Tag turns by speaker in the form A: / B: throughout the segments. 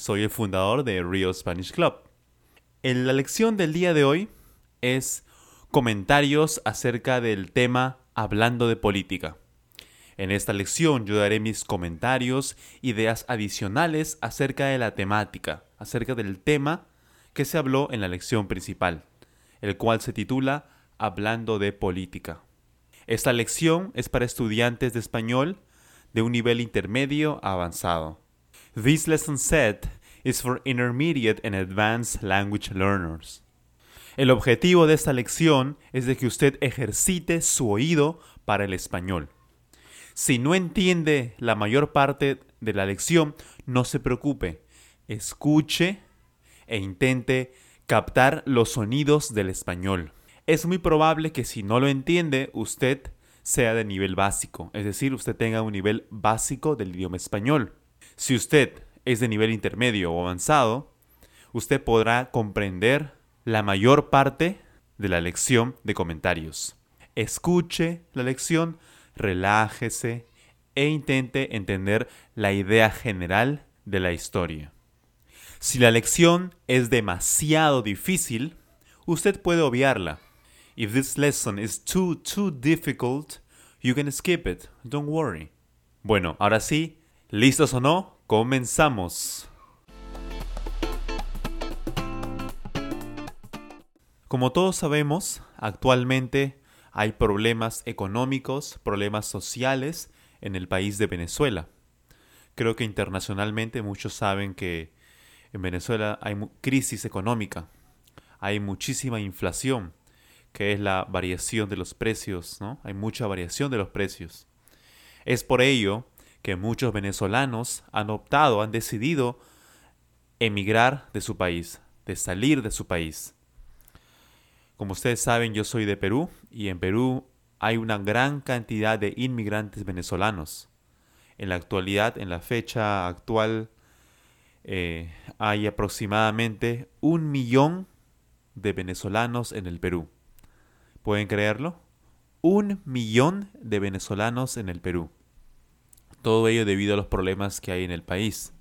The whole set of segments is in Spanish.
A: Soy el fundador de Real Spanish Club. En la lección del día de hoy es comentarios acerca del tema hablando de política. En esta lección yo daré mis comentarios, ideas adicionales acerca de la temática, acerca del tema que se habló en la lección principal, el cual se titula Hablando de política. Esta lección es para estudiantes de español de un nivel intermedio avanzado. This lesson set is for intermediate and advanced language learners. El objetivo de esta lección es de que usted ejercite su oído para el español. Si no entiende la mayor parte de la lección, no se preocupe. Escuche e intente captar los sonidos del español es muy probable que si no lo entiende, usted sea de nivel básico, es decir, usted tenga un nivel básico del idioma español. Si usted es de nivel intermedio o avanzado, usted podrá comprender la mayor parte de la lección de comentarios. Escuche la lección, relájese e intente entender la idea general de la historia. Si la lección es demasiado difícil, usted puede obviarla If this lesson is too, too difficult, you can skip it. Don't worry. Bueno, ahora sí, ¿listos o no? Comenzamos. Como todos sabemos, actualmente hay problemas económicos, problemas sociales en el país de Venezuela. Creo que internacionalmente muchos saben que en Venezuela hay crisis económica, hay muchísima inflación que es la variación de los precios, ¿no? Hay mucha variación de los precios. Es por ello que muchos venezolanos han optado, han decidido emigrar de su país, de salir de su país. Como ustedes saben, yo soy de Perú y en Perú hay una gran cantidad de inmigrantes venezolanos. En la actualidad, en la fecha actual, eh, hay aproximadamente un millón de venezolanos en el Perú. ¿Pueden creerlo? Un millón de venezolanos en el Perú. Todo ello debido a los problemas que hay en el país,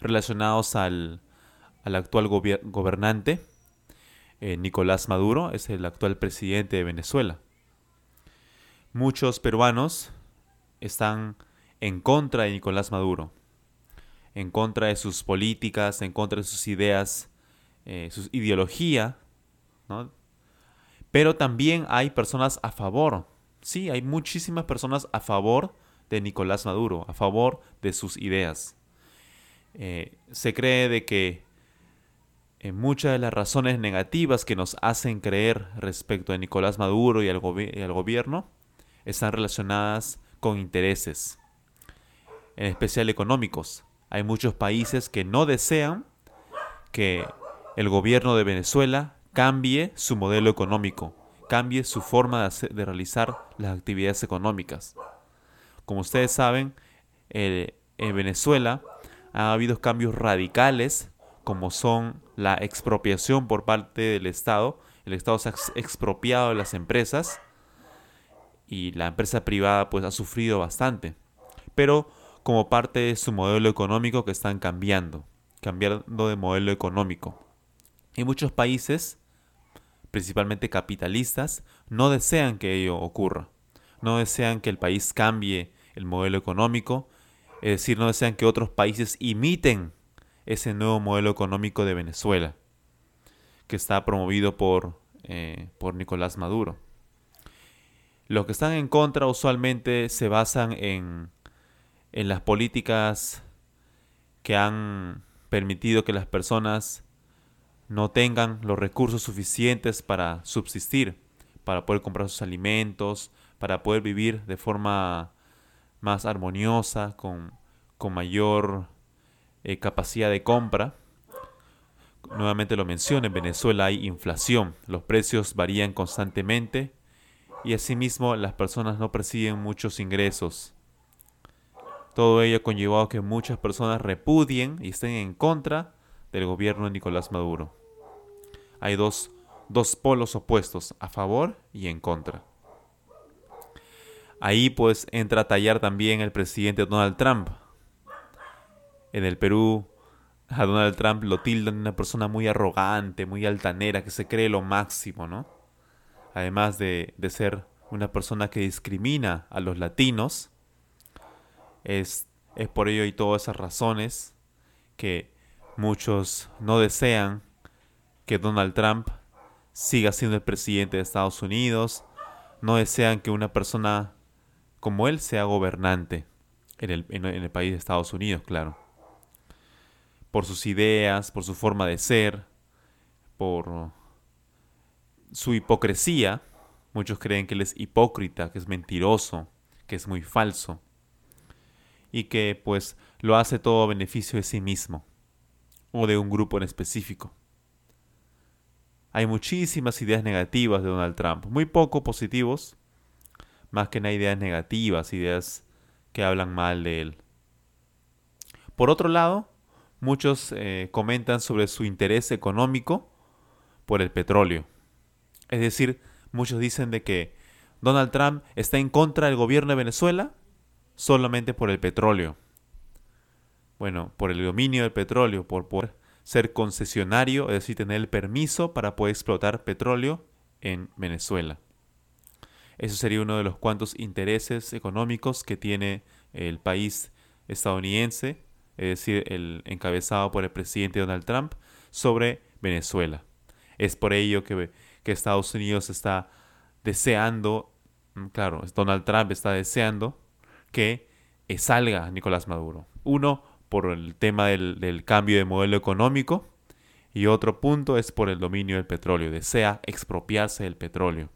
A: relacionados al, actual gobernante, eh, Nicolás Maduro, es el actual presidente de Venezuela. Muchos peruanos están en contra de Nicolás Maduro, en contra de sus políticas, en contra de sus ideas, eh, su ideología. Pero también hay personas a favor. Sí, hay muchísimas personas a favor de Nicolás Maduro, a favor de sus ideas. Eh, se cree de que eh, muchas de las razones negativas que nos hacen creer respecto a Nicolás Maduro y al, y al gobierno están relacionadas con intereses, en especial económicos. Hay muchos países que no desean que el gobierno de Venezuela cambie su modelo económico, cambie su forma de, realizar las actividades económicas. Como ustedes saben, en Venezuela ha habido cambios radicales como son la expropiación por parte del Estado. El Estado se ha expropiado de las empresas y la empresa privada pues ha sufrido bastante. Pero como parte de su modelo económico que están cambiando, cambiando de modelo económico. Y muchos países principalmente capitalistas, no desean que ello ocurra. No desean que el país cambie el modelo económico, es decir, no desean que otros países imiten ese nuevo modelo económico de Venezuela. que está promovido por, por Nicolás Maduro. Los que están en contra usualmente se basan en, en las políticas que han permitido que las personas no tengan los recursos suficientes para subsistir, para poder comprar sus alimentos, para poder vivir de forma más armoniosa, con, con mayor eh, capacidad de compra. Nuevamente lo menciono, en Venezuela hay inflación, los precios varían constantemente y asimismo las personas no perciben muchos ingresos. Todo ello ha conllevado que muchas personas repudien y estén en contra del gobierno de Nicolás Maduro. Hay dos, dos polos opuestos, a favor y en contra. Ahí pues entra a tallar también el presidente Donald Trump. En el Perú a Donald Trump lo tildan de una persona muy arrogante, muy altanera, que se cree lo máximo, ¿no? Además de, de ser una persona que discrimina a los latinos, es, es por ello y todas esas razones que muchos no desean que Donald Trump siga siendo el presidente de Estados Unidos, no desean que una persona como él sea gobernante en el, país de Estados Unidos, claro. Por sus ideas, por su forma de ser, por su hipocresía. Muchos creen que él es hipócrita, que es mentiroso, que es muy falso. Y que pues lo hace todo a beneficio de sí mismo o de un grupo en específico. Hay muchísimas ideas negativas de Donald Trump, muy poco positivos, más que nada ideas negativas, ideas que hablan mal de él. Por otro lado, muchos eh, comentan sobre su interés económico por el petróleo. Es decir, muchos dicen de que Donald Trump está en contra del gobierno de Venezuela solamente por el petróleo. Bueno, por el dominio del petróleo, por poder ser concesionario, es decir, tener el permiso para poder explotar petróleo en Venezuela. Eso sería uno de los cuantos intereses económicos que tiene el país estadounidense, es decir, el encabezado por el presidente Donald Trump, sobre Venezuela. Es por ello que, que Estados Unidos está deseando, mm, claro, Donald Trump está deseando que salga Nicolás Maduro. Uno, por el tema del, del cambio de modelo económico, y otro punto es por el dominio del petróleo. Desea expropiarse del petróleo.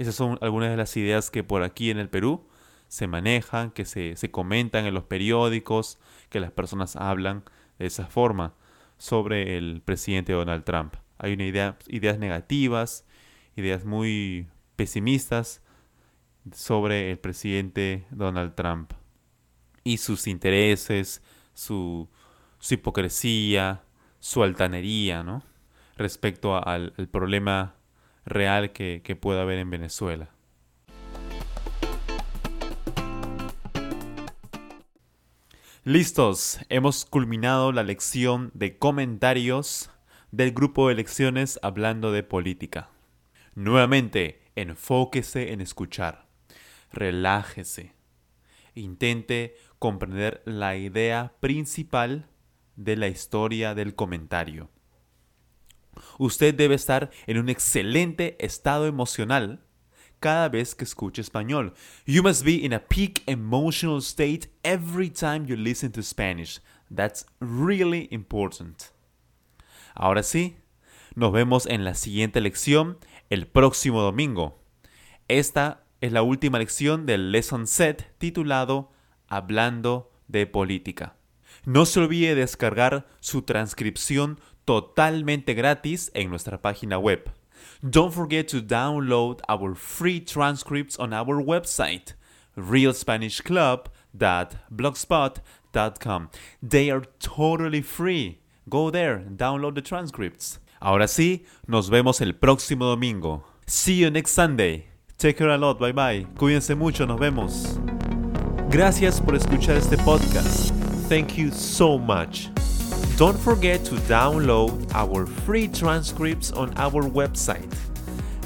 A: Esas son algunas de las ideas que por aquí en el Perú se manejan, que se, comentan en los periódicos, que las personas hablan de esa forma sobre el presidente Donald Trump. Hay una idea, ideas negativas, ideas muy pesimistas sobre el presidente Donald Trump y sus intereses, su, su hipocresía, su altanería, ¿no? Respecto al problema real que, que pueda haber en Venezuela. Listos, hemos culminado la lección de comentarios del grupo de lecciones hablando de política. Nuevamente, enfóquese en escuchar, relájese, intente comprender la idea principal de la historia del comentario. Usted debe estar en un excelente estado emocional cada vez que escuche español. You must be in a peak emotional state every time you listen to Spanish. That's really important. Ahora sí, nos vemos en la siguiente lección el próximo domingo. Esta es la última lección del lesson set titulado Hablando de política. No se olvide descargar su transcripción totalmente gratis en nuestra página web. Don't forget to download our free transcripts on our website, realspanishclub.blogspot.com. They are totally free. Go there download the transcripts. Ahora sí, nos vemos el próximo domingo. See you next Sunday. Take care a lot. Bye bye. Cuídense mucho. Nos vemos. Gracias por escuchar este podcast. Thank you so much. Don't forget to download our free transcripts on our website,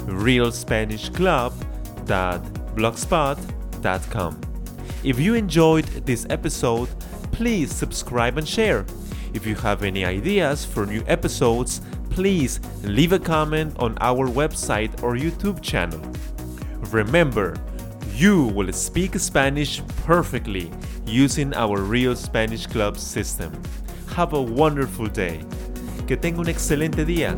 A: realspanishclub.blogspot.com. If you enjoyed this episode, please subscribe and share.
B: If you have any ideas for new episodes, please leave a comment on our website or YouTube channel. Remember, you will speak Spanish perfectly using our Real Spanish Club system. Have a wonderful day. Que tenga un excelente día.